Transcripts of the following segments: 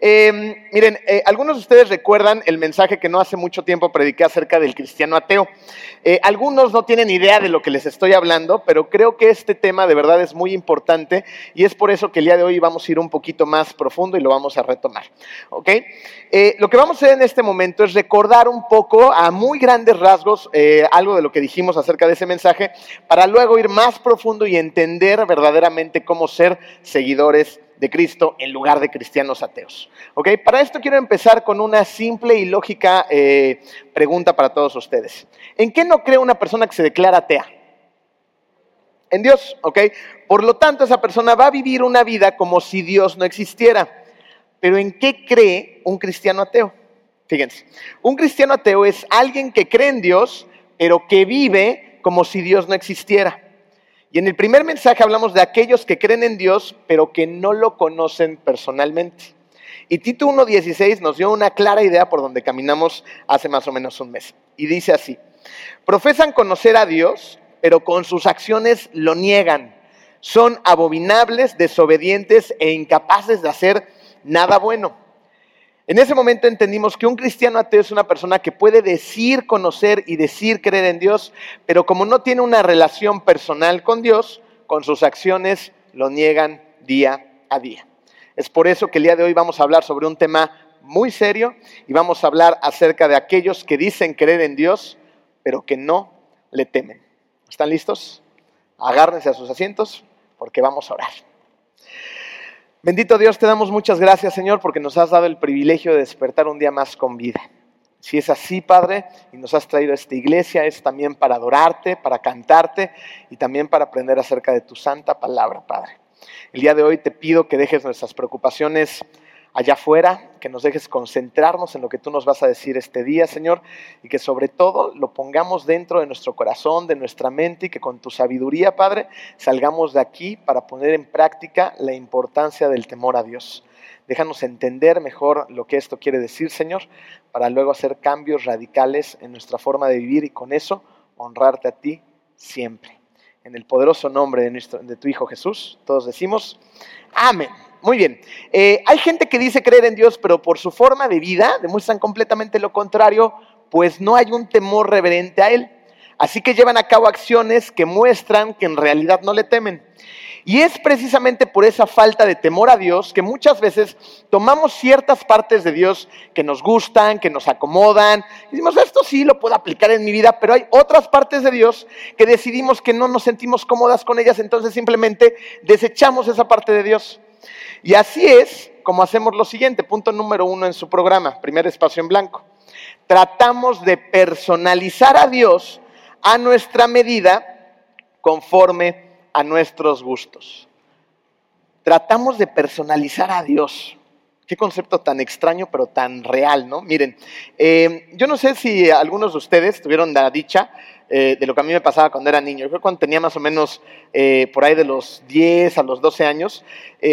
Eh, miren, eh, algunos de ustedes recuerdan el mensaje que no hace mucho tiempo prediqué acerca del cristiano ateo. Eh, algunos no tienen idea de lo que les estoy hablando, pero creo que este tema de verdad es muy importante y es por eso que el día de hoy vamos a ir un poquito más profundo y lo vamos a retomar. ¿ok? lo que vamos a hacer en este momento es recordar un poco a muy grandes rasgos algo de lo que dijimos acerca de ese mensaje para luego ir más profundo y entender verdaderamente cómo ser seguidores de Cristo en lugar de cristianos ateos. ¿Ok? Para esto quiero empezar con una simple y lógica eh, pregunta para todos ustedes. ¿En qué no cree una persona que se declara atea? En Dios, ¿ok? Por lo tanto, esa persona va a vivir una vida como si Dios no existiera. Pero ¿en qué cree un cristiano ateo? Fíjense, un cristiano ateo es alguien que cree en Dios, pero que vive como si Dios no existiera. Y en el primer mensaje hablamos de aquellos que creen en Dios, pero que no lo conocen personalmente. Y Tito 1.16 nos dio una clara idea por donde caminamos hace más o menos un mes. Y dice así, profesan conocer a Dios, pero con sus acciones lo niegan. Son abominables, desobedientes e incapaces de hacer nada bueno. En ese momento entendimos que un cristiano ateo es una persona que puede decir conocer y decir creer en Dios, pero como no tiene una relación personal con Dios, con sus acciones lo niegan día a día. Es por eso que el día de hoy vamos a hablar sobre un tema muy serio y vamos a hablar acerca de aquellos que dicen creer en Dios, pero que no le temen. ¿Están listos? Agárrense a sus asientos porque vamos a orar. Bendito Dios, te damos muchas gracias, Señor, porque nos has dado el privilegio de despertar un día más con vida. Si es así, Padre, y nos has traído a esta iglesia, es también para adorarte, para cantarte y también para aprender acerca de tu santa palabra, Padre. El día de hoy te pido que dejes nuestras preocupaciones allá afuera, que nos dejes concentrarnos en lo que tú nos vas a decir este día, Señor, y que sobre todo lo pongamos dentro de nuestro corazón, de nuestra mente, y que con tu sabiduría, Padre, salgamos de aquí para poner en práctica la importancia del temor a Dios. Déjanos entender mejor lo que esto quiere decir, Señor, para luego hacer cambios radicales en nuestra forma de vivir y con eso honrarte a ti siempre. En el poderoso nombre de, nuestro, de tu Hijo Jesús, todos decimos, amén. Muy bien. Eh, hay gente que dice creer en Dios, pero por su forma de vida demuestran completamente lo contrario, pues no hay un temor reverente a Él. Así que llevan a cabo acciones que muestran que en realidad no le temen. Y es precisamente por esa falta de temor a Dios que muchas veces tomamos ciertas partes de Dios que nos gustan, que nos acomodan. Y decimos, esto sí lo puedo aplicar en mi vida, pero hay otras partes de Dios que decidimos que no nos sentimos cómodas con ellas, entonces simplemente desechamos esa parte de Dios. Y así es como hacemos lo siguiente, punto número uno en su programa, primer espacio en blanco. Tratamos de personalizar a Dios a nuestra medida conforme a nuestros gustos. Tratamos de personalizar a Dios. Qué concepto tan extraño, pero tan real, ¿no? Miren, eh, yo no sé si algunos de ustedes tuvieron la dicha eh, de lo que a mí me pasaba cuando era niño. Yo cuando tenía más o menos eh, por ahí de los 10 a los 12 años,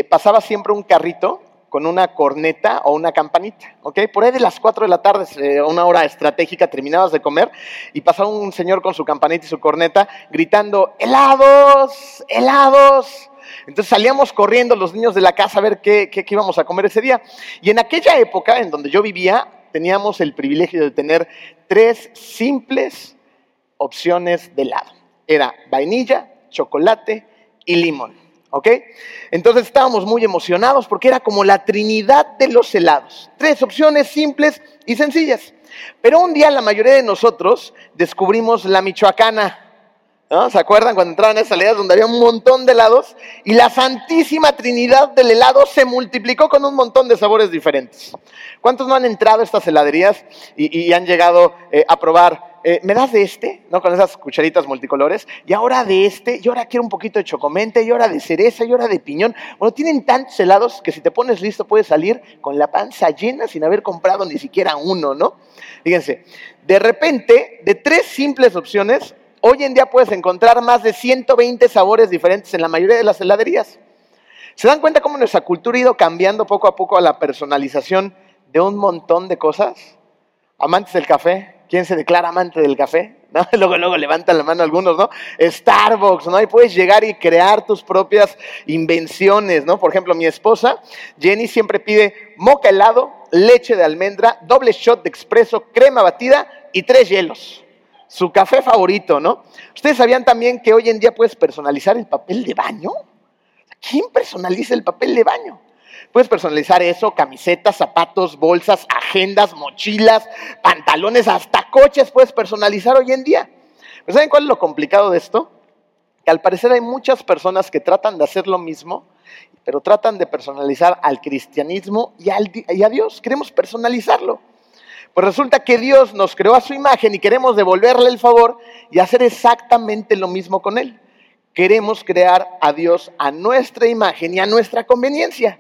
pasaba siempre un carrito con una corneta o una campanita, ¿ok? Por ahí de las 4 de la tarde, una hora estratégica, terminabas de comer y pasaba un señor con su campanita y su corneta gritando, helados, helados. Entonces salíamos corriendo los niños de la casa a ver qué, qué, qué íbamos a comer ese día. Y en aquella época en donde yo vivía, teníamos el privilegio de tener tres simples opciones de helado. Era vainilla, chocolate y limón. ¿Ok? Entonces estábamos muy emocionados porque era como la trinidad de los helados. Tres opciones simples y sencillas. Pero un día la mayoría de nosotros descubrimos la michoacana. ¿No? ¿Se acuerdan cuando entraban a esas heladas donde había un montón de helados? Y la santísima trinidad del helado se multiplicó con un montón de sabores diferentes. ¿Cuántos no han entrado a estas heladerías y, han llegado eh, a probar eh, ¿me das de este? ¿No? Con esas cucharitas multicolores. Y ahora de este, y ahora quiero un poquito de chocomente, y ahora de cereza, y ahora de piñón. Bueno, tienen tantos helados que si te pones listo puedes salir con la panza llena sin haber comprado ni siquiera uno, ¿no? Fíjense, de repente, de tres simples opciones, hoy en día puedes encontrar más de 120 sabores diferentes en la mayoría de las heladerías. ¿Se dan cuenta cómo nuestra cultura ha ido cambiando poco a poco a la personalización de un montón de cosas? Amantes del café, ¿Quién se declara amante del café? Luego, luego levantan la mano algunos, ¿no? Starbucks, ¿no? Y puedes llegar y crear tus propias invenciones, ¿no? Por ejemplo, mi esposa, Jenny, siempre pide moca helado, leche de almendra, doble shot de expreso, crema batida y tres hielos. Su café favorito, ¿no? ¿Ustedes sabían también que hoy en día puedes personalizar el papel de baño? ¿Quién personaliza el papel de baño? Puedes personalizar eso, camisetas, zapatos, bolsas, agendas, mochilas, pantalones, hasta coches puedes personalizar hoy en día. ¿Pero ¿Saben cuál es lo complicado de esto? Que al parecer hay muchas personas que tratan de hacer lo mismo, pero tratan de personalizar al cristianismo y a Dios. Queremos personalizarlo. Pues resulta que Dios nos creó a su imagen y queremos devolverle el favor y hacer exactamente lo mismo con Él. Queremos crear a Dios a nuestra imagen y a nuestra conveniencia.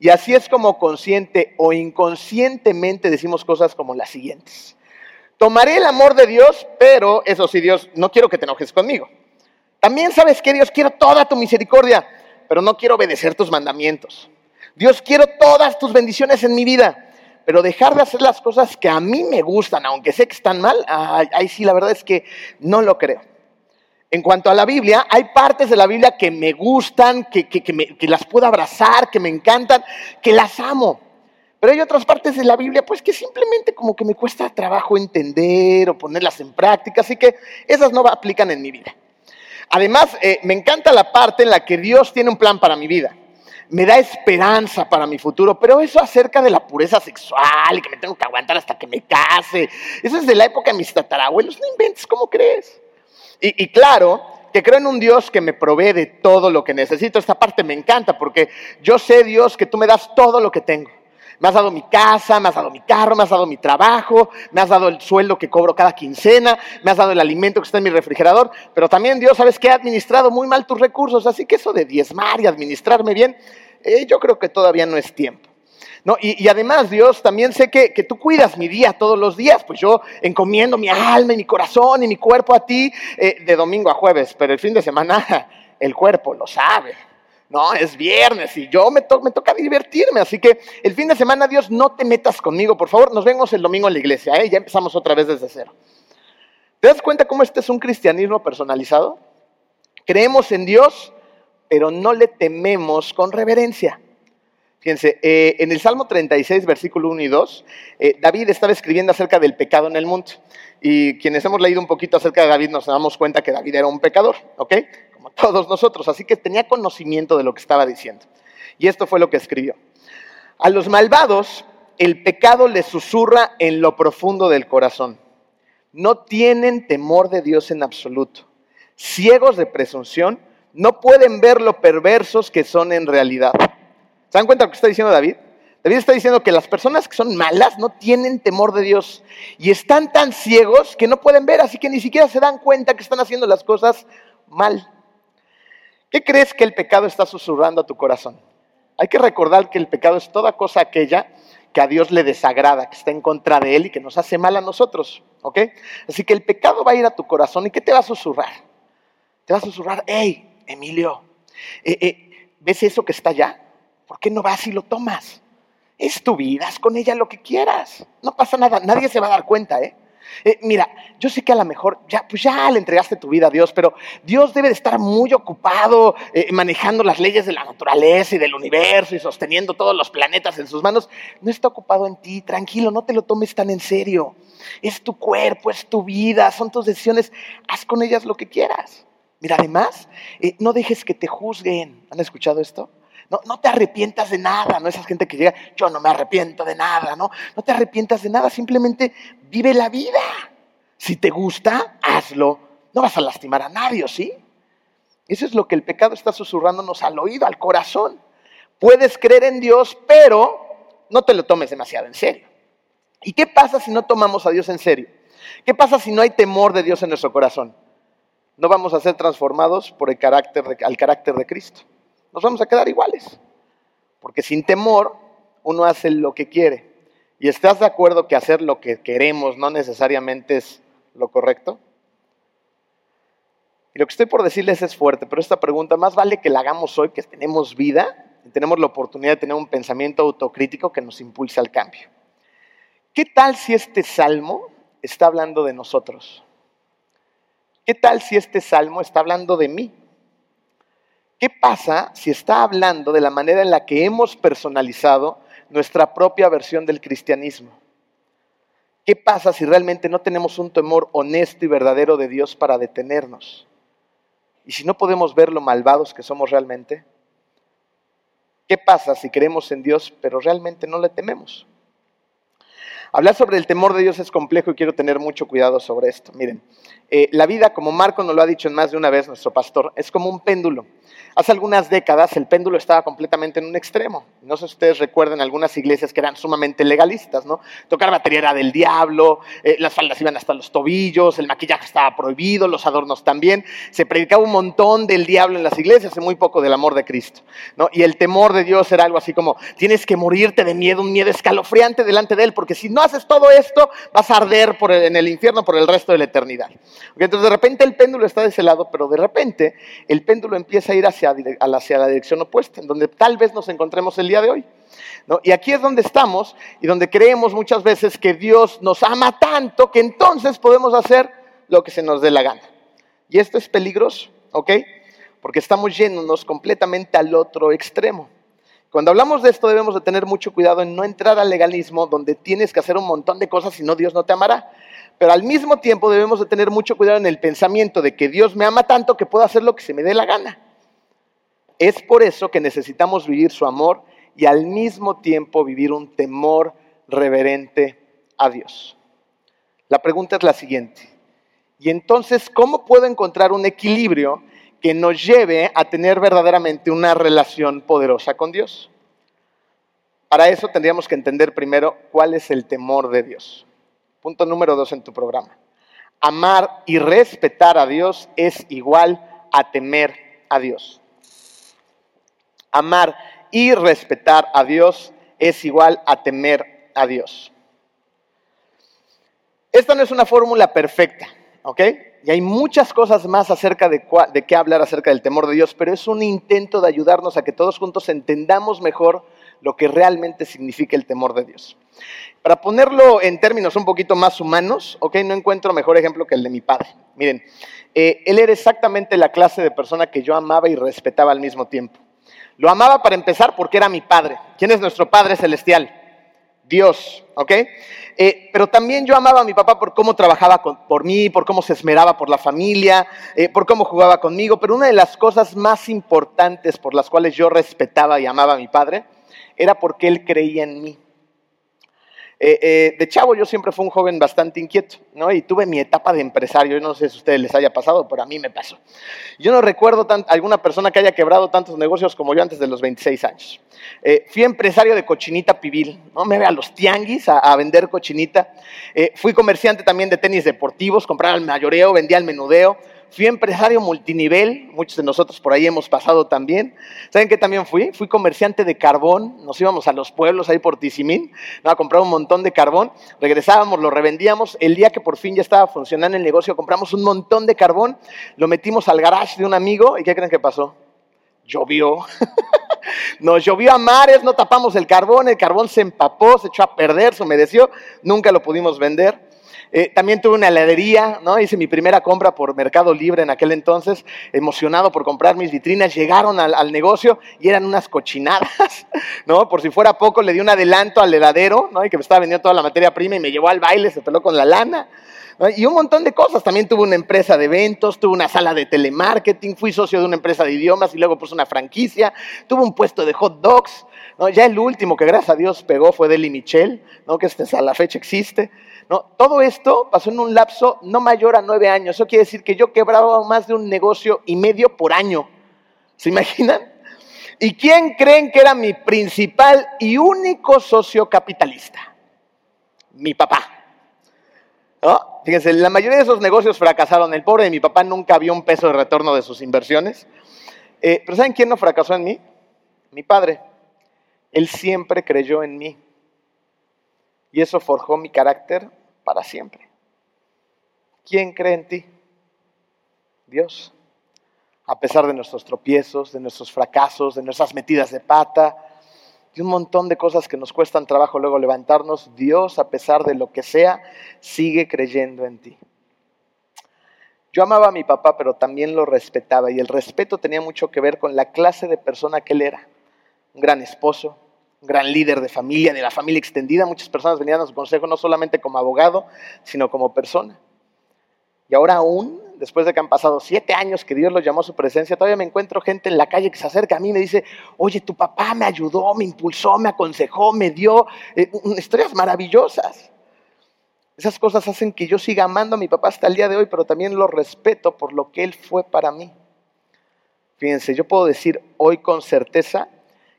Y así es como consciente o inconscientemente decimos cosas como las siguientes. Tomaré el amor de Dios, pero eso sí, Dios, no quiero que te enojes conmigo. También sabes que Dios, quiero toda tu misericordia, pero no quiero obedecer tus mandamientos. Dios, quiero todas tus bendiciones en mi vida, pero dejar de hacer las cosas que a mí me gustan, aunque sé que están mal, ahí sí, la verdad es que no lo creo. En cuanto a la Biblia, hay partes de la Biblia que me gustan, que, las puedo abrazar, que me encantan, que las amo. Pero hay otras partes de la Biblia, pues que simplemente como que me cuesta trabajo entender o ponerlas en práctica, así que esas no aplican en mi vida. Además, eh, me encanta la parte en la que Dios tiene un plan para mi vida. Me da esperanza para mi futuro, pero eso acerca de la pureza sexual y que me tengo que aguantar hasta que me case. Eso es de la época de mis tatarabuelos. No inventes, ¿cómo crees? Y, claro, que creo en un Dios que me provee de todo lo que necesito. Esta parte me encanta porque yo sé, Dios, que tú me das todo lo que tengo. Me has dado mi casa, me has dado mi carro, me has dado mi trabajo, me has dado el sueldo que cobro cada quincena, me has dado el alimento que está en mi refrigerador, pero también Dios, sabes que he administrado muy mal tus recursos, así que eso de diezmar y administrarme bien, eh, yo creo que todavía no es tiempo. No, y, además, Dios, también sé que, tú cuidas mi día todos los días, pues yo encomiendo mi alma y mi corazón y mi cuerpo a ti eh, de domingo a jueves, pero el fin de semana el cuerpo lo sabe. No, es viernes y yo me, toca divertirme, así que el fin de semana, Dios, no te metas conmigo, por favor, nos vemos el domingo en la iglesia, ¿eh? ya empezamos otra vez desde cero. ¿Te das cuenta cómo este es un cristianismo personalizado? Creemos en Dios, pero no le tememos con reverencia. Fíjense, eh, en el Salmo 36, versículo 1 y 2, eh, David estaba escribiendo acerca del pecado en el mundo. Y quienes hemos leído un poquito acerca de David nos damos cuenta que David era un pecador, ¿ok? Todos nosotros. Así que tenía conocimiento de lo que estaba diciendo. Y esto fue lo que escribió. A los malvados el pecado les susurra en lo profundo del corazón. No tienen temor de Dios en absoluto. Ciegos de presunción, no pueden ver lo perversos que son en realidad. ¿Se dan cuenta de lo que está diciendo David? David está diciendo que las personas que son malas no tienen temor de Dios y están tan ciegos que no pueden ver, así que ni siquiera se dan cuenta que están haciendo las cosas mal. ¿Qué crees que el pecado está susurrando a tu corazón? Hay que recordar que el pecado es toda cosa aquella que a Dios le desagrada, que está en contra de Él y que nos hace mal a nosotros, ¿ok? Así que el pecado va a ir a tu corazón y ¿qué te va a susurrar? Te va a susurrar, hey, Emilio, eh, eh, ¿ves eso que está allá? ¿Por qué no vas y lo tomas? Es tu vida, haz con ella lo que quieras. No pasa nada, nadie se va a dar cuenta, ¿eh? Eh mira, yo sé que a lo mejor ya, pues ya le entregaste tu vida a Dios, pero Dios debe de estar muy ocupado eh, manejando las leyes de la naturaleza y del universo y sosteniendo todos los planetas en sus manos. No está ocupado en ti, tranquilo, no te lo tomes tan en serio. Es tu cuerpo, es tu vida, son tus decisiones, haz con ellas lo que quieras. Mira, además, eh, no dejes que te juzguen. ¿Han escuchado esto? No, te arrepientas de nada, no esa gente que llega, yo no me arrepiento de nada, ¿no? No te arrepientas de nada, simplemente vive la vida. Si te gusta, hazlo. No vas a lastimar a nadie, ¿sí? Eso es lo que el pecado está susurrándonos al oído, al corazón. Puedes creer en Dios, pero no te lo tomes demasiado en serio. ¿Y qué pasa si no tomamos a Dios en serio? ¿Qué pasa si no hay temor de Dios en nuestro corazón? No vamos a ser transformados por el carácter al carácter de Cristo nos vamos a quedar iguales. Porque sin temor uno hace lo que quiere. ¿Y estás de acuerdo que hacer lo que queremos no necesariamente es lo correcto? Y lo que estoy por decirles es fuerte, pero esta pregunta más vale que la hagamos hoy, que tenemos vida y tenemos la oportunidad de tener un pensamiento autocrítico que nos impulse al cambio. ¿Qué tal si este salmo está hablando de nosotros? ¿qué tal si este salmo está hablando de mí? ¿Qué pasa si está hablando de la manera en la que hemos personalizado nuestra propia versión del cristianismo? ¿Qué pasa si realmente no tenemos un temor honesto y verdadero de Dios para detenernos? ¿Y si no podemos ver lo malvados que somos realmente? ¿Qué pasa si creemos en Dios pero realmente no le tememos? Hablar sobre el temor de Dios es complejo y quiero tener mucho cuidado sobre esto. Miren, eh, la vida, como Marco nos lo ha dicho en más de una vez nuestro pastor, es como un péndulo. Hace algunas décadas el péndulo estaba completamente en un extremo. No sé si ustedes recuerdan algunas iglesias que eran sumamente legalistas, ¿no? Tocar batería era del diablo, eh, las faldas iban hasta los tobillos, el maquillaje estaba prohibido, los adornos también. Se predicaba un montón del diablo en las iglesias y muy poco del amor de Cristo, ¿no? Y el temor de Dios era algo así como, tienes que morirte de miedo, un miedo escalofriante delante de Él, porque si no haces todo esto, vas a arder en el infierno por el resto de la eternidad. Entonces de repente el péndulo está de ese lado, pero de repente el péndulo empieza a ir hacia hacia, la dirección opuesta, en donde tal vez nos encontremos el día de hoy. Y aquí es donde estamos y donde creemos muchas veces que Dios nos ama tanto que entonces podemos hacer lo que se nos dé la gana. Y esto es peligroso, ¿ok? Porque estamos yéndonos completamente al otro extremo. Cuando hablamos de esto debemos de tener mucho cuidado en no entrar al legalismo donde tienes que hacer un montón de cosas y no Dios no te amará. Pero al mismo tiempo debemos de tener mucho cuidado en el pensamiento de que Dios me ama tanto que puedo hacer lo que se me dé la gana. Es por eso que necesitamos vivir su amor y al mismo tiempo vivir un temor reverente a Dios. La pregunta es la siguiente. Y entonces, ¿cómo puedo encontrar un equilibrio que nos lleve a tener verdaderamente una relación poderosa con Dios? Para eso tendríamos que entender primero cuál es el temor de Dios. Punto número dos en tu programa. Amar y respetar a Dios es igual a temer a Dios amar y respetar a Dios es igual a temer a Dios. Esta no es una fórmula perfecta, ¿ok? Y hay muchas cosas más acerca de, qué hablar acerca del temor de Dios, pero es un intento de ayudarnos a que todos juntos entendamos mejor lo que realmente significa el temor de Dios. Para ponerlo en términos un poquito más humanos, ¿ok? No encuentro mejor ejemplo que el de mi padre. Miren, eh, él era exactamente la clase de persona que yo amaba y respetaba al mismo tiempo. Lo amaba para empezar porque era mi Padre. ¿Quién es nuestro Padre Celestial? Dios, ¿ok? Eh, pero también yo amaba a mi papá por cómo trabajaba por mí, por cómo se esmeraba por la familia, eh, por cómo jugaba conmigo. Pero una de las cosas más importantes por las cuales yo respetaba y amaba a mi padre era porque él creía en mí. Eh, eh, de chavo yo siempre fui un joven bastante inquieto, ¿no? Y tuve mi etapa de empresario, yo no sé si a ustedes les haya pasado, pero a mí me pasó. Yo no recuerdo a alguna persona que haya quebrado tantos negocios como yo antes de los 26 años. Eh, fui empresario de cochinita pibil, ¿no? Me voy a los tianguis a, vender cochinita. fui comerciante también de tenis deportivos, compraba al mayoreo, vendía al menudeo Fui empresario multinivel, muchos de nosotros por ahí hemos pasado también. ¿Saben qué también fui? Fui comerciante de carbón, nos íbamos a los pueblos ahí por Tizimín, ¿no? a comprar un montón de carbón, regresábamos, lo revendíamos, el día que por fin ya estaba funcionando el negocio, compramos un montón de carbón, lo metimos al garage de un amigo y ¿qué creen que pasó? Llovió. Nos llovió a mares, no tapamos el carbón, el carbón se empapó, se echó a perder, se humedeció, nunca lo pudimos vender. Eh, también tuve una heladería, ¿no? Hice mi primera compra por Mercado Libre en aquel entonces, emocionado por comprar mis vitrinas. Llegaron al, negocio y eran unas cochinadas, ¿no? Por si fuera poco, le di un adelanto al heladero, ¿no? Y que me estaba vendiendo toda la materia prima y me llevó al baile, se peló con la lana. Y un montón de cosas. También tuve una empresa de eventos, tuve una sala de telemarketing, fui socio de una empresa de idiomas y luego puse una franquicia, tuve un puesto de hot dogs. ¿no? Ya el último que gracias a Dios pegó fue Deli Michel, ¿no? que este, a la fecha existe. ¿No? Todo esto pasó en un lapso no mayor a nueve años. Eso quiere decir que yo quebraba más de un negocio y medio por año. ¿Se imaginan? ¿Y quién creen que era mi principal y único socio capitalista? Mi papá. Fíjense, la mayoría de esos negocios fracasaron. El pobre de mi papá nunca vio un peso de retorno de sus inversiones. Eh, pero ¿saben quién no fracasó en mí? Mi padre. Él siempre creyó en mí. Y eso forjó mi carácter para siempre. ¿Quién cree en ti? Dios. A pesar de nuestros tropiezos, de nuestros fracasos, de nuestras metidas de pata, y un montón de cosas que nos cuestan trabajo luego levantarnos, Dios, a pesar de lo que sea, sigue creyendo en ti. Yo amaba a mi papá, pero también lo respetaba y el respeto tenía mucho que ver con la clase de persona que él era. Un gran esposo, gran líder de familia, de la familia extendida. Muchas personas venían a su consejo no solamente como abogado, sino como persona. Y ahora aún, después de que han pasado siete años que Dios los llamó a su presencia, todavía me encuentro gente en la calle que se acerca a mí y me dice, oye, tu papá me ayudó, me impulsó, me aconsejó, me dio eh, historias maravillosas. Esas cosas hacen que yo siga amando a mi papá hasta el día de hoy, pero también lo respeto por lo que él fue para mí. Fíjense, yo puedo decir hoy con certeza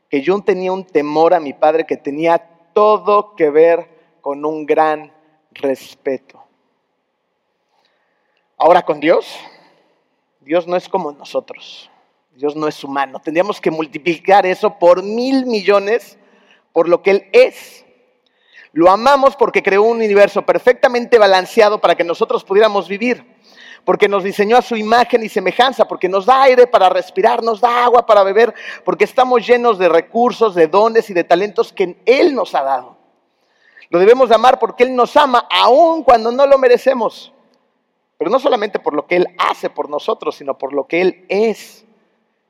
que yo tenía un temor a mi padre que tenía todo que ver con un gran respeto. Ahora con Dios, Dios no es como nosotros. Dios no es humano. Tendríamos que multiplicar eso por mil millones por lo que Él es. Lo amamos porque creó un universo perfectamente balanceado para que nosotros pudiéramos vivir, porque nos diseñó a su imagen y semejanza, porque nos da aire para respirar, nos da agua para beber, porque estamos llenos de recursos, de dones y de talentos que Él nos ha dado. Lo debemos amar porque Él nos ama aun cuando no lo merecemos, pero no solamente por lo que Él hace por nosotros, sino por lo que Él es.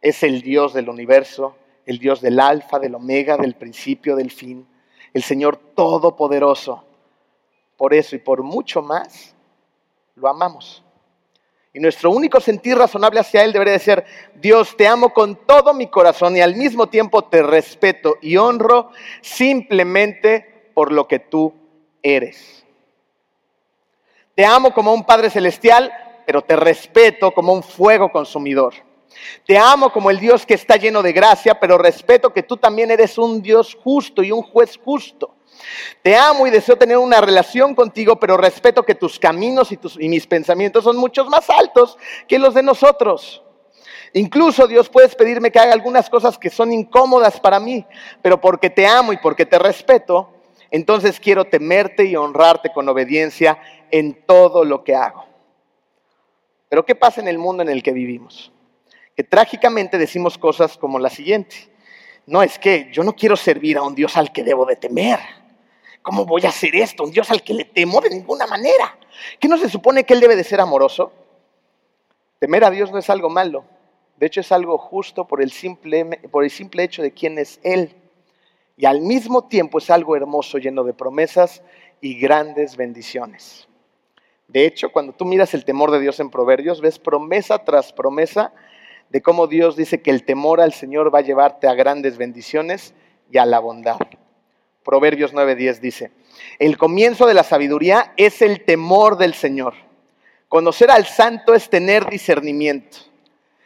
Es el Dios del universo, el Dios del alfa, del omega, del principio, del fin el Señor Todopoderoso. Por eso y por mucho más, lo amamos. Y nuestro único sentir razonable hacia Él debería de ser, Dios, te amo con todo mi corazón y al mismo tiempo te respeto y honro simplemente por lo que tú eres. Te amo como un Padre Celestial, pero te respeto como un fuego consumidor. Te amo como el Dios que está lleno de gracia, pero respeto que tú también eres un Dios justo y un juez justo. Te amo y deseo tener una relación contigo, pero respeto que tus caminos y, mis pensamientos son muchos más altos que los de nosotros. Incluso Dios puedes pedirme que haga algunas cosas que son incómodas para mí, pero porque te amo y porque te respeto, entonces quiero temerte y honrarte con obediencia en todo lo que hago. Pero ¿qué pasa en el mundo en el que vivimos? que trágicamente decimos cosas como la siguiente. No es que yo no quiero servir a un Dios al que debo de temer. ¿Cómo voy a hacer esto? Un Dios al que le temo de ninguna manera. ¿Qué no se supone que Él debe de ser amoroso? Temer a Dios no es algo malo. De hecho es algo justo por el simple, por el simple hecho de quién es Él. Y al mismo tiempo es algo hermoso, lleno de promesas y grandes bendiciones. De hecho, cuando tú miras el temor de Dios en Proverbios, ves promesa tras promesa de cómo Dios dice que el temor al Señor va a llevarte a grandes bendiciones y a la bondad. Proverbios 9:10 dice, el comienzo de la sabiduría es el temor del Señor. Conocer al santo es tener discernimiento.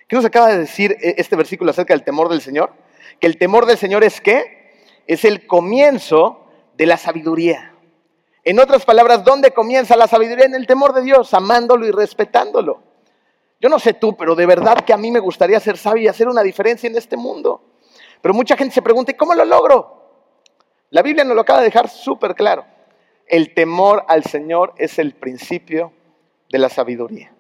¿Qué nos acaba de decir e-, este versículo acerca del temor del Señor? Que el temor del Señor es qué? Es el comienzo de la sabiduría. En otras palabras, ¿dónde comienza la sabiduría? En el temor de Dios, amándolo y respetándolo. Yo no sé tú, pero de verdad que a mí me gustaría ser sabio y hacer una diferencia en este mundo. Pero mucha gente se pregunta, ¿y cómo lo logro? La Biblia nos lo acaba de dejar súper claro. El temor al Señor es el principio de la sabiduría.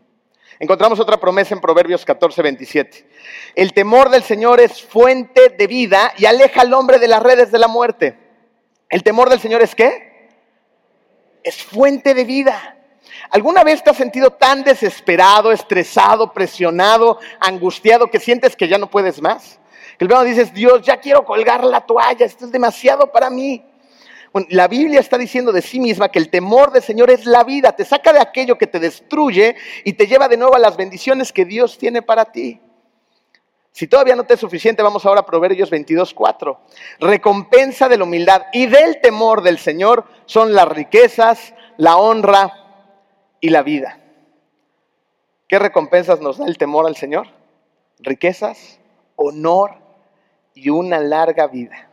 Encontramos otra promesa en Proverbios 14, 27. El temor del Señor es fuente de vida y aleja al hombre de las redes de la muerte. ¿El temor del Señor es qué? Es fuente de vida. ¿Alguna vez te has sentido tan desesperado, estresado, presionado, angustiado que sientes que ya no puedes más? El verano dices, Dios, ya quiero colgar la toalla, esto es demasiado para mí. La Biblia está diciendo de sí misma que el temor del Señor es la vida, te saca de aquello que te destruye y te lleva de nuevo a las bendiciones que Dios tiene para ti. Si todavía no te es suficiente, vamos ahora a Proverbios 22, 4. Recompensa de la humildad y del temor del Señor son las riquezas, la honra y la vida. ¿Qué recompensas nos da el temor al Señor? Riquezas, honor y una larga vida.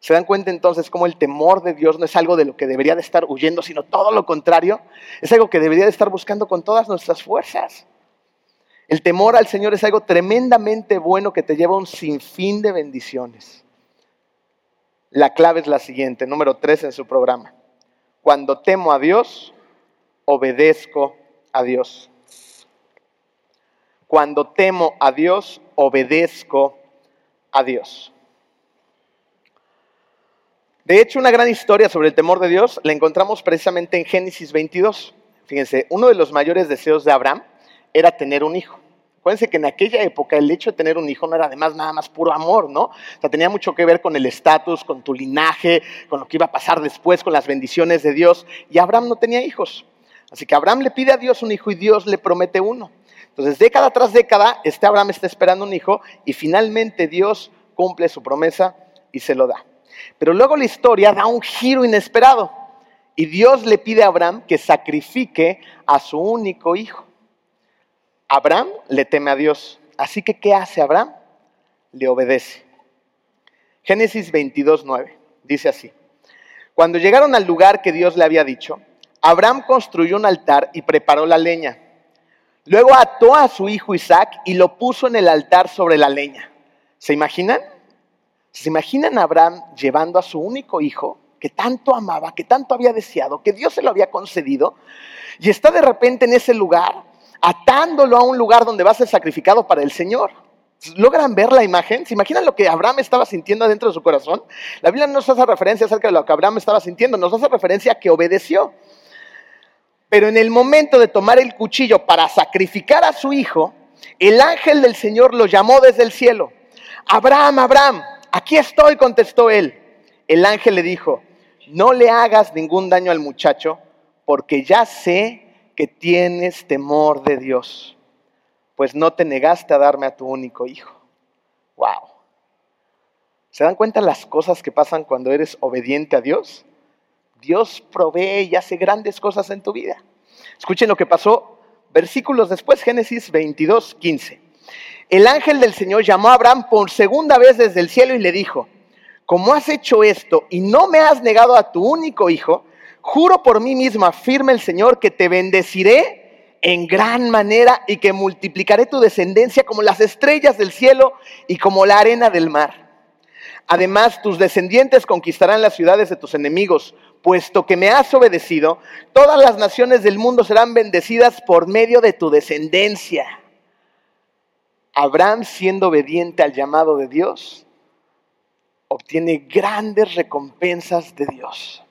¿Se dan cuenta entonces cómo el temor de Dios no es algo de lo que debería de estar huyendo, sino todo lo contrario? Es algo que debería de estar buscando con todas nuestras fuerzas. El temor al Señor es algo tremendamente bueno que te lleva a un sinfín de bendiciones. La clave es la siguiente, número tres en su programa. Cuando temo a Dios, obedezco a Dios. Cuando temo a Dios, obedezco a Dios. De hecho, una gran historia sobre el temor de Dios la encontramos precisamente en Génesis 22. Fíjense, uno de los mayores deseos de Abraham era tener un hijo. Acuérdense que en aquella época el hecho de tener un hijo no era además nada más puro amor, ¿no? O sea, tenía mucho que ver con el estatus, con tu linaje, con lo que iba a pasar después, con las bendiciones de Dios. Y Abraham no tenía hijos. Así que Abraham le pide a Dios un hijo y Dios le promete uno. Entonces, década tras década, este Abraham está esperando un hijo y finalmente Dios cumple su promesa y se lo da. Pero luego la historia da un giro inesperado y Dios le pide a Abraham que sacrifique a su único hijo. Abraham le teme a Dios. Así que, ¿qué hace Abraham? Le obedece. Génesis 22, 9. Dice así. Cuando llegaron al lugar que Dios le había dicho, Abraham construyó un altar y preparó la leña. Luego ató a su hijo Isaac y lo puso en el altar sobre la leña. ¿Se imaginan? ¿Se imaginan a Abraham llevando a su único hijo, que tanto amaba, que tanto había deseado, que Dios se lo había concedido, y está de repente en ese lugar atándolo a un lugar donde va a ser sacrificado para el Señor. ¿Logran ver la imagen? ¿Se imaginan lo que Abraham estaba sintiendo adentro de su corazón? La Biblia no nos hace referencia acerca de lo que Abraham estaba sintiendo, nos hace referencia a que obedeció. Pero en el momento de tomar el cuchillo para sacrificar a su hijo, el ángel del Señor lo llamó desde el cielo. Abraham, Abraham, aquí estoy, contestó él. El ángel le dijo, no le hagas ningún daño al muchacho, porque ya sé que tienes temor de Dios, pues no te negaste a darme a tu único hijo. Wow. ¿Se dan cuenta las cosas que pasan cuando eres obediente a Dios? Dios provee y hace grandes cosas en tu vida. Escuchen lo que pasó versículos después, Génesis 22, 15. El ángel del Señor llamó a Abraham por segunda vez desde el cielo y le dijo, como has hecho esto y no me has negado a tu único hijo, Juro por mí mismo, afirma el Señor, que te bendeciré en gran manera y que multiplicaré tu descendencia como las estrellas del cielo y como la arena del mar. Además, tus descendientes conquistarán las ciudades de tus enemigos, puesto que me has obedecido, todas las naciones del mundo serán bendecidas por medio de tu descendencia. Abraham, siendo obediente al llamado de Dios, obtiene grandes recompensas de Dios.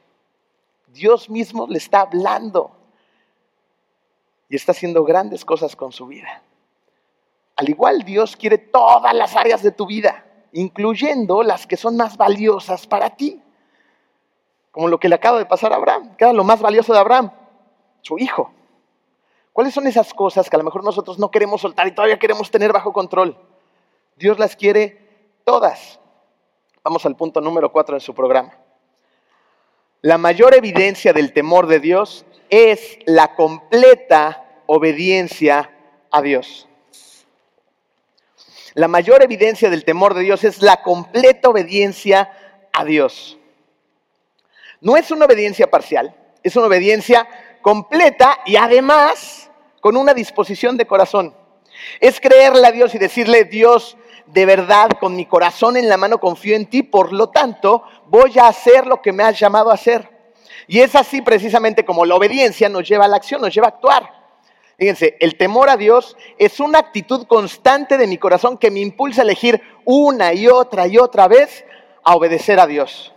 Dios mismo le está hablando y está haciendo grandes cosas con su vida. Al igual Dios quiere todas las áreas de tu vida, incluyendo las que son más valiosas para ti. Como lo que le acaba de pasar a Abraham, que era lo más valioso de Abraham, su hijo. ¿Cuáles son esas cosas que a lo mejor nosotros no queremos soltar y todavía queremos tener bajo control? Dios las quiere todas. Vamos al punto número cuatro de su programa. La mayor evidencia del temor de Dios es la completa obediencia a Dios. La mayor evidencia del temor de Dios es la completa obediencia a Dios. No es una obediencia parcial, es una obediencia completa y además con una disposición de corazón. Es creerle a Dios y decirle, Dios, de verdad, con mi corazón en la mano confío en ti, por lo tanto, voy a hacer lo que me has llamado a hacer. Y es así precisamente como la obediencia nos lleva a la acción, nos lleva a actuar. Fíjense, el temor a Dios es una actitud constante de mi corazón que me impulsa a elegir una y otra y otra vez a obedecer a Dios.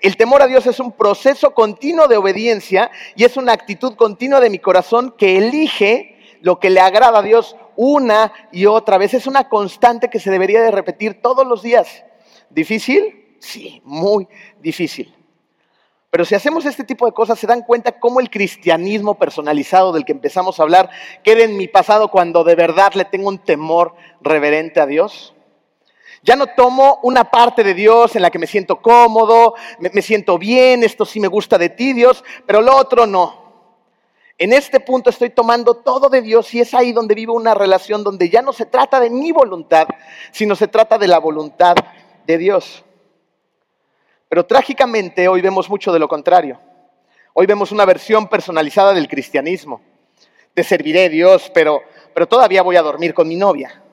El temor a Dios es un proceso continuo de obediencia y es una actitud continua de mi corazón que elige lo que le agrada a Dios una y otra vez. Es una constante que se debería de repetir todos los días. ¿Difícil? Sí, muy difícil. Pero si hacemos este tipo de cosas, se dan cuenta cómo el cristianismo personalizado del que empezamos a hablar queda en mi pasado cuando de verdad le tengo un temor reverente a Dios. Ya no tomo una parte de Dios en la que me siento cómodo, me, siento bien, esto sí me gusta de ti, Dios, pero lo otro no. En este punto estoy tomando todo de Dios y es ahí donde vivo una relación donde ya no se trata de mi voluntad, sino se trata de la voluntad de Dios. Pero trágicamente hoy vemos mucho de lo contrario. Hoy vemos una versión personalizada del cristianismo. Te serviré, Dios, pero, pero todavía voy a dormir con mi novia.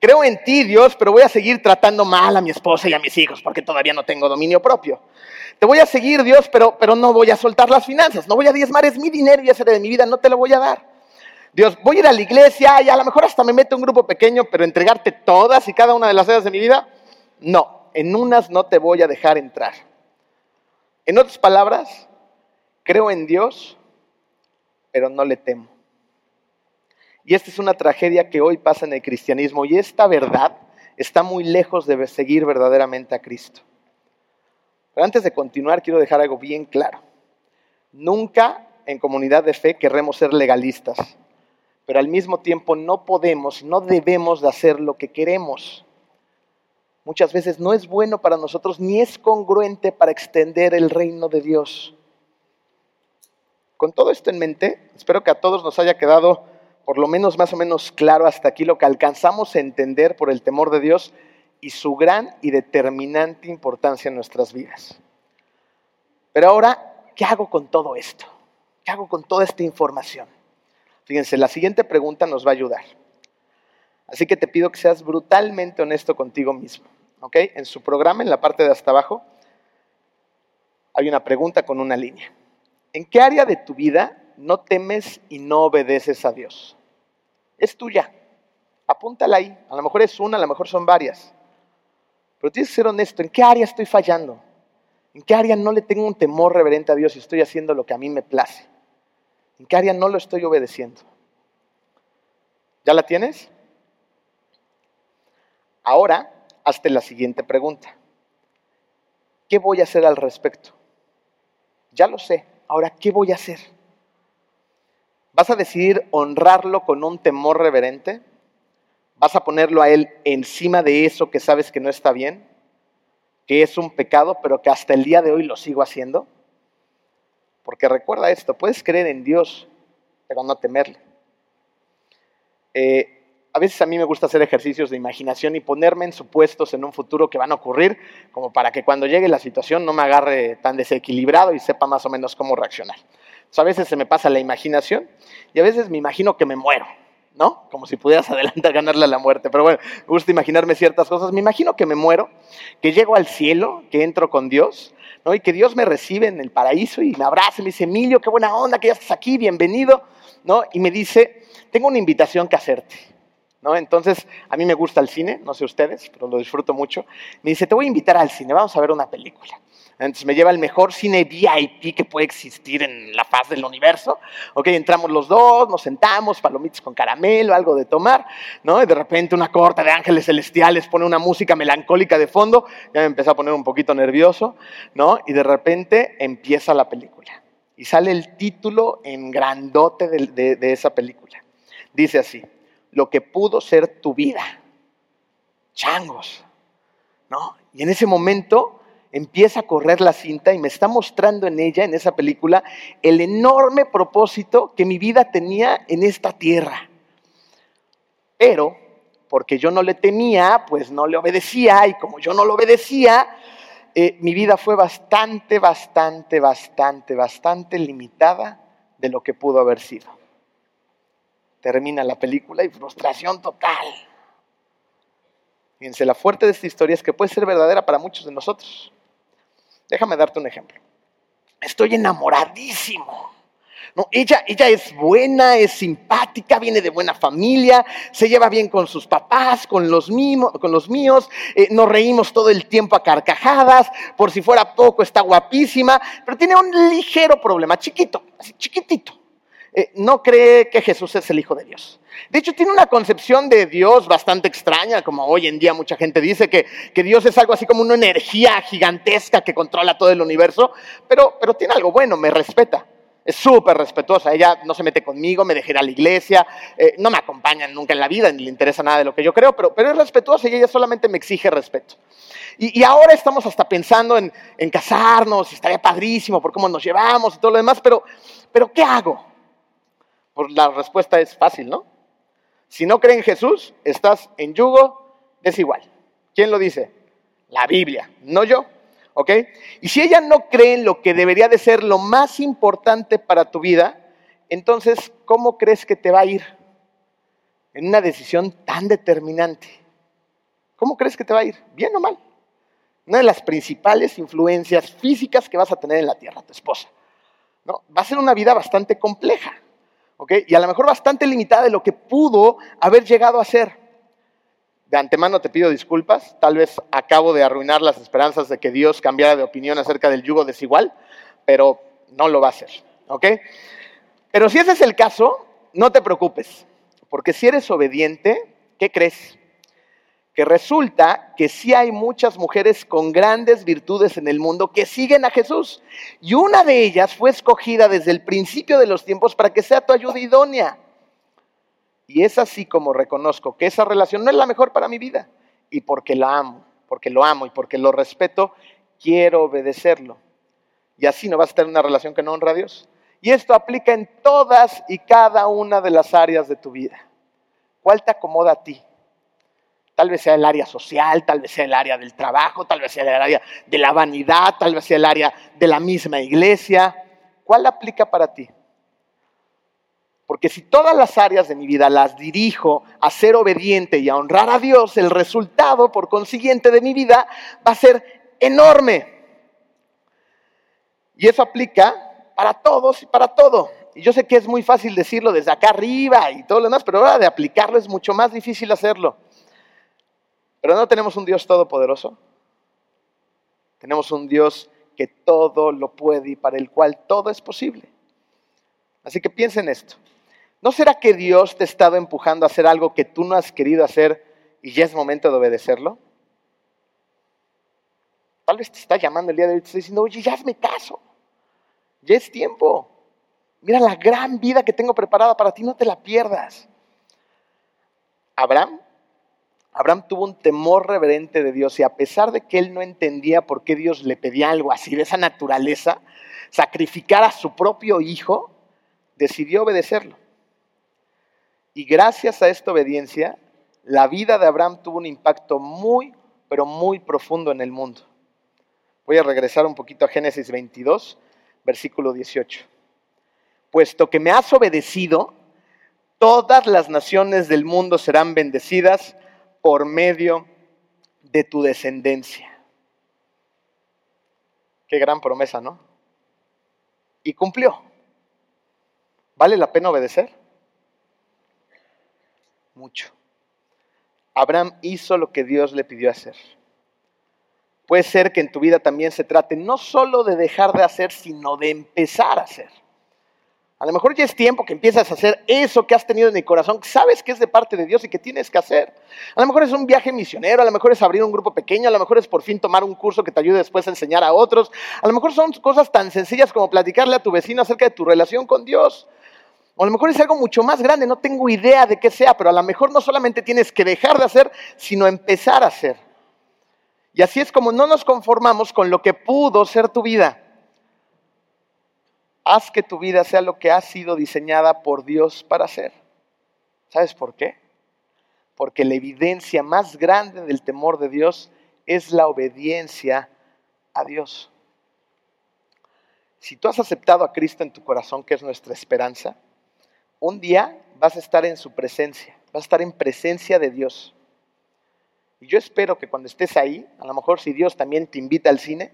Creo en ti, Dios, pero voy a seguir tratando mal a mi esposa y a mis hijos porque todavía no tengo dominio propio. Te voy a seguir, Dios, pero, pero no voy a soltar las finanzas, no voy a diezmar, es mi dinero y ese de mi vida, no te lo voy a dar. Dios, voy a ir a la iglesia y a lo mejor hasta me meto un grupo pequeño, pero entregarte todas y cada una de las áreas de mi vida, no, en unas no te voy a dejar entrar. En otras palabras, creo en Dios, pero no le temo. Y esta es una tragedia que hoy pasa en el cristianismo y esta verdad está muy lejos de seguir verdaderamente a Cristo. Pero antes de continuar, quiero dejar algo bien claro. Nunca en comunidad de fe querremos ser legalistas, pero al mismo tiempo no podemos, no debemos de hacer lo que queremos. Muchas veces no es bueno para nosotros ni es congruente para extender el reino de Dios. Con todo esto en mente, espero que a todos nos haya quedado por lo menos más o menos claro hasta aquí lo que alcanzamos a entender por el temor de Dios y su gran y determinante importancia en nuestras vidas. Pero ahora, ¿qué hago con todo esto? ¿Qué hago con toda esta información? Fíjense, la siguiente pregunta nos va a ayudar. Así que te pido que seas brutalmente honesto contigo mismo. ¿ok? En su programa, en la parte de hasta abajo, hay una pregunta con una línea. ¿En qué área de tu vida no temes y no obedeces a Dios? Es tuya. Apúntala ahí. A lo mejor es una, a lo mejor son varias. Pero tienes que ser honesto. ¿En qué área estoy fallando? ¿En qué área no le tengo un temor reverente a Dios y estoy haciendo lo que a mí me place? ¿En qué área no lo estoy obedeciendo? ¿Ya la tienes? Ahora, hazte la siguiente pregunta. ¿Qué voy a hacer al respecto? Ya lo sé. Ahora, ¿qué voy a hacer? ¿Vas a decidir honrarlo con un temor reverente? ¿Vas a ponerlo a él encima de eso que sabes que no está bien? Que es un pecado, pero que hasta el día de hoy lo sigo haciendo. Porque recuerda esto, puedes creer en Dios, pero no temerle. Eh, a veces a mí me gusta hacer ejercicios de imaginación y ponerme en supuestos en un futuro que van a ocurrir, como para que cuando llegue la situación no me agarre tan desequilibrado y sepa más o menos cómo reaccionar. A veces se me pasa la imaginación y a veces me imagino que me muero, ¿no? Como si pudieras adelantar ganarle a la muerte. Pero bueno, me gusta imaginarme ciertas cosas. Me imagino que me muero, que llego al cielo, que entro con Dios, ¿no? Y que Dios me recibe en el paraíso y me abraza y me dice, Emilio, qué buena onda que ya estás aquí, bienvenido, ¿no? Y me dice, tengo una invitación que hacerte. ¿No? Entonces, a mí me gusta el cine, no sé ustedes, pero lo disfruto mucho. Me dice, te voy a invitar al cine, vamos a ver una película. Entonces me lleva al mejor cine VIP que puede existir en la faz del universo. Ok, entramos los dos, nos sentamos, palomitas con caramelo, algo de tomar, ¿no? Y de repente una corte de ángeles celestiales pone una música melancólica de fondo, ya me empezó a poner un poquito nervioso, ¿no? Y de repente empieza la película. Y sale el título en grandote de, de esa película. Dice así, lo que pudo ser tu vida. Changos, ¿no? Y en ese momento empieza a correr la cinta y me está mostrando en ella, en esa película, el enorme propósito que mi vida tenía en esta tierra. Pero, porque yo no le temía, pues no le obedecía, y como yo no lo obedecía, eh, mi vida fue bastante, bastante, bastante, bastante limitada de lo que pudo haber sido. Termina la película y frustración total. Fíjense, la fuerte de esta historia es que puede ser verdadera para muchos de nosotros. Déjame darte un ejemplo. Estoy enamoradísimo. No, ella, ella es buena, es simpática, viene de buena familia, se lleva bien con sus papás, con los, con los míos, eh, nos reímos todo el tiempo a carcajadas, por si fuera poco está guapísima, pero tiene un ligero problema, chiquito, así chiquitito. Eh, no cree que Jesús es el Hijo de Dios. De hecho, tiene una concepción de Dios bastante extraña, como hoy en día mucha gente dice que, Dios es algo así como una energía gigantesca que controla todo el universo, pero, tiene algo bueno, me respeta. Es súper respetuosa, ella no se mete conmigo, me deja a la iglesia, eh, no me acompaña nunca en la vida, ni le interesa nada de lo que yo creo, pero, es respetuosa y ella solamente me exige respeto. Y, ahora estamos hasta pensando en, en casarnos, estaría padrísimo por cómo nos llevamos y todo lo demás, pero, pero ¿qué hago? Pues la respuesta es fácil, ¿no? Si no creen en Jesús, estás en yugo desigual. ¿Quién lo dice? La Biblia, no yo. ¿Ok? Y si ella no cree en lo que debería de ser lo más importante para tu vida, entonces, ¿cómo crees que te va a ir en una decisión tan determinante? ¿Cómo crees que te va a ir? ¿Bien o mal? Una de las principales influencias físicas que vas a tener en la tierra, tu esposa. ¿no? Va a ser una vida bastante compleja. Y a lo mejor bastante limitada de lo que pudo haber llegado a ser. De antemano te pido disculpas, tal vez acabo de arruinar las esperanzas de que Dios cambiara de opinión acerca del yugo desigual, pero no lo va a hacer, ¿ok? Pero si ese es el caso, no te preocupes, Porque si eres obediente, ¿qué crees? Que resulta que sí hay muchas mujeres con grandes virtudes en el mundo que siguen a Jesús. Y una de ellas fue escogida desde el principio de los tiempos para que sea tu ayuda idónea. Y es así como reconozco que esa relación no es la mejor para mi vida. Y porque la amo, porque lo amo y porque lo respeto, quiero obedecerlo. Y así no vas a tener una relación que no honra a Dios. Y esto aplica en todas y cada una de las áreas de tu vida. ¿Cuál te acomoda a ti? Tal vez sea el área social, tal vez sea el área del trabajo, tal vez sea el área de la vanidad, tal vez sea el área de la misma iglesia. ¿Cuál aplica para ti? Porque si todas las áreas de mi vida las dirijo a ser obediente y a honrar a Dios, el resultado, por consiguiente, de mi vida va a ser enorme. Y eso aplica para todos y para todo. Y yo sé que es muy fácil decirlo desde acá arriba y todo lo demás, pero ahora de aplicarlo es mucho más difícil hacerlo. Pero no tenemos un Dios todopoderoso. Tenemos un Dios que todo lo puede y para el cual todo es posible. Así que piensa en esto. ¿No será que Dios te ha estado empujando a hacer algo que tú no has querido hacer y ya es momento de obedecerlo? Tal vez te está llamando el día de hoy y te está diciendo, oye, ya hazme caso. Ya es tiempo. Mira la gran vida que tengo preparada para ti, no te la pierdas. Abraham, Abraham tuvo un temor reverente de Dios y a pesar de que él no entendía por qué Dios le pedía algo así de esa naturaleza, sacrificar a su propio hijo, decidió obedecerlo. Y gracias a esta obediencia, la vida de Abraham tuvo un impacto muy, pero muy profundo en el mundo. Voy a regresar un poquito a Génesis 22 versículo 18. Puesto que me has obedecido, todas las naciones del mundo serán bendecidas por medio de tu descendencia. Qué gran promesa, ¿no? Y cumplió. ¿Vale la pena obedecer? Mucho. Abraham hizo lo que Dios le pidió hacer. Puede ser que en tu vida también se trate no solo de dejar de hacer, sino de empezar a hacer. A lo mejor ya es tiempo que empiezas a hacer eso que has tenido en el corazón, que sabes que es de parte de Dios y que tienes que hacer. A lo mejor es un viaje misionero, a lo mejor es abrir un grupo pequeño, a lo mejor es por fin tomar un curso que te ayude después a enseñar a otros. A lo mejor son cosas tan sencillas como platicarle a tu vecino acerca de tu relación con Dios. O a lo mejor es algo mucho más grande, no tengo idea de qué sea, pero a lo mejor no solamente tienes que dejar de hacer, sino empezar a hacer. Y así es como no nos conformamos con lo que pudo ser tu vida. Haz que tu vida sea lo que ha sido diseñada por Dios para ser. ¿Sabes por qué? Porque la evidencia más grande del temor de Dios es la obediencia a Dios. Si tú has aceptado a Cristo en tu corazón, que es nuestra esperanza, un día vas a estar en su presencia, vas a estar en presencia de Dios. Y yo espero que cuando estés ahí, a lo mejor si Dios también te invita al cine,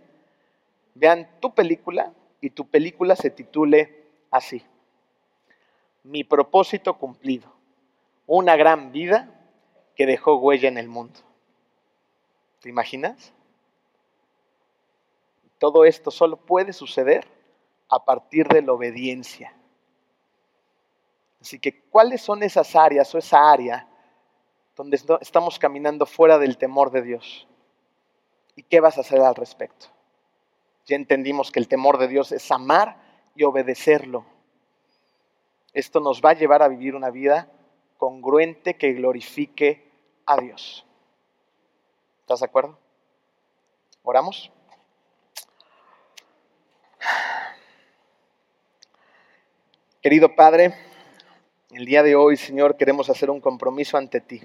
vean tu película y tu película se titule así. Mi propósito cumplido. Una gran vida que dejó huella en el mundo. ¿Te imaginas? Todo esto solo puede suceder a partir de la obediencia. Así que, ¿cuáles son esas áreas o esa área donde estamos caminando fuera del temor de Dios. ¿Y qué vas a hacer al respecto? Ya entendimos que el temor de Dios es amar y obedecerlo. Esto nos va a llevar a vivir una vida congruente que glorifique a Dios. ¿Estás de acuerdo? ¿Oramos? Querido Padre, el día de hoy, Señor, queremos hacer un compromiso ante ti.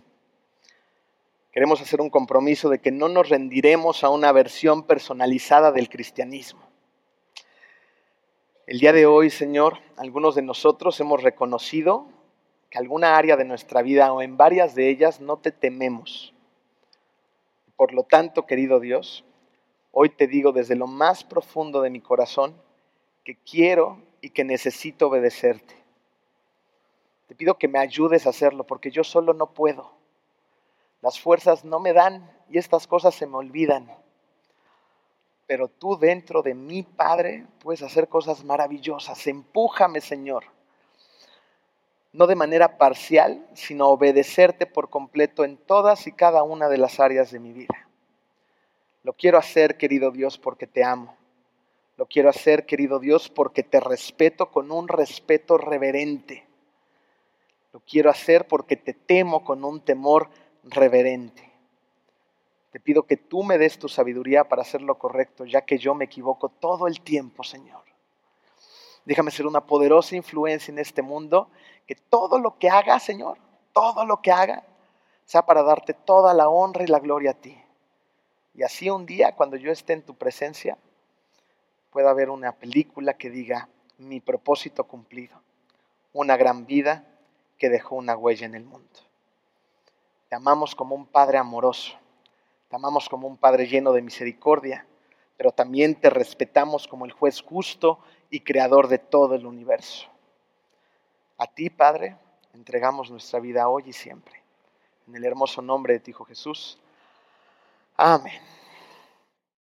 Queremos hacer un compromiso de que no nos rendiremos a una versión personalizada del cristianismo. El día de hoy, Señor, algunos de nosotros hemos reconocido que alguna área de nuestra vida o en varias de ellas no te tememos. Por lo tanto, querido Dios, hoy te digo desde lo más profundo de mi corazón que quiero y que necesito obedecerte. Te pido que me ayudes a hacerlo porque yo solo no puedo. Las fuerzas no me dan y estas cosas se me olvidan. Pero tú dentro de mí, Padre, puedes hacer cosas maravillosas. Empújame, Señor. no de manera parcial, sino obedecerte por completo en todas y cada una de las áreas de mi vida. Lo quiero hacer, querido Dios, porque te amo. Lo quiero hacer, querido Dios, porque te respeto con un respeto reverente. Lo quiero hacer porque te temo con un temor reverente. Te pido que tú me des tu sabiduría para hacer lo correcto, ya que yo me equivoco todo el tiempo, Señor. Déjame ser una poderosa influencia en este mundo, que todo lo que haga, Señor, todo lo que haga, sea para darte toda la honra y la gloria a ti. Y así un día, cuando yo esté en tu presencia, pueda haber una película que diga mi propósito cumplido, una gran vida que dejó una huella en el mundo. Te amamos como un Padre amoroso, te amamos como un Padre lleno de misericordia, pero también te respetamos como el juez justo y creador de todo el universo. A ti, Padre, entregamos nuestra vida hoy y siempre. En el hermoso nombre de ti, Hijo Jesús. Amén.